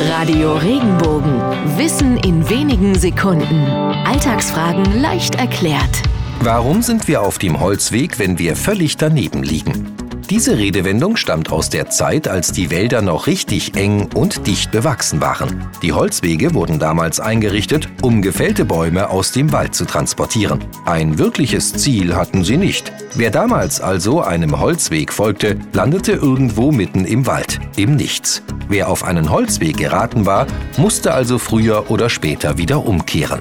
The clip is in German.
Radio Regenbogen. Wissen in wenigen Sekunden. Alltagsfragen leicht erklärt. Warum sind wir auf dem Holzweg, wenn wir völlig daneben liegen? Diese Redewendung stammt aus der Zeit, als die Wälder noch richtig eng und dicht bewachsen waren. Die Holzwege wurden damals eingerichtet, um gefällte Bäume aus dem Wald zu transportieren. Ein wirkliches Ziel hatten sie nicht. Wer damals also einem Holzweg folgte, landete irgendwo mitten im Wald, im Nichts. Wer auf einen Holzweg geraten war, musste also früher oder später wieder umkehren.